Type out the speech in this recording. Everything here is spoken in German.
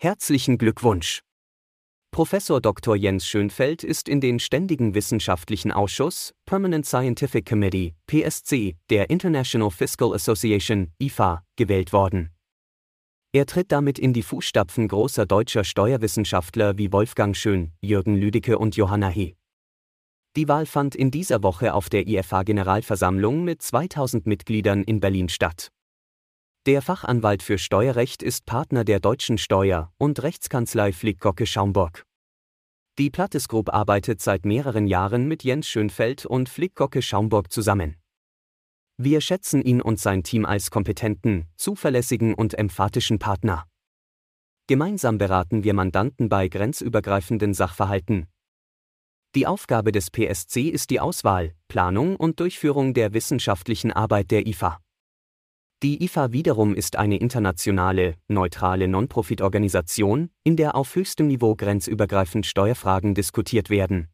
Herzlichen Glückwunsch! Professor Dr. Jens Schönfeld ist in den Ständigen Wissenschaftlichen Ausschuss Permanent Scientific Committee PSC der International Fiscal Association IFA gewählt worden. Er tritt damit in die Fußstapfen großer deutscher Steuerwissenschaftler wie Wolfgang Schön, Jürgen Lüdecke und Johanna He. Die Wahl fand in dieser Woche auf der IFA-Generalversammlung mit 2000 Mitgliedern in Berlin statt. Der Fachanwalt für Steuerrecht ist Partner der deutschen Steuer- und Rechtskanzlei Flickgocke Schaumburg. Die Plattes Group arbeitet seit mehreren Jahren mit Jens Schönfeld und Flickgocke Schaumburg zusammen. Wir schätzen ihn und sein Team als kompetenten, zuverlässigen und emphatischen Partner. Gemeinsam beraten wir Mandanten bei grenzübergreifenden Sachverhalten. Die Aufgabe des PSC ist die Auswahl, Planung und Durchführung der wissenschaftlichen Arbeit der IFA. Die IFA wiederum ist eine internationale, neutrale Non-Profit-Organisation, in der auf höchstem Niveau grenzübergreifend Steuerfragen diskutiert werden.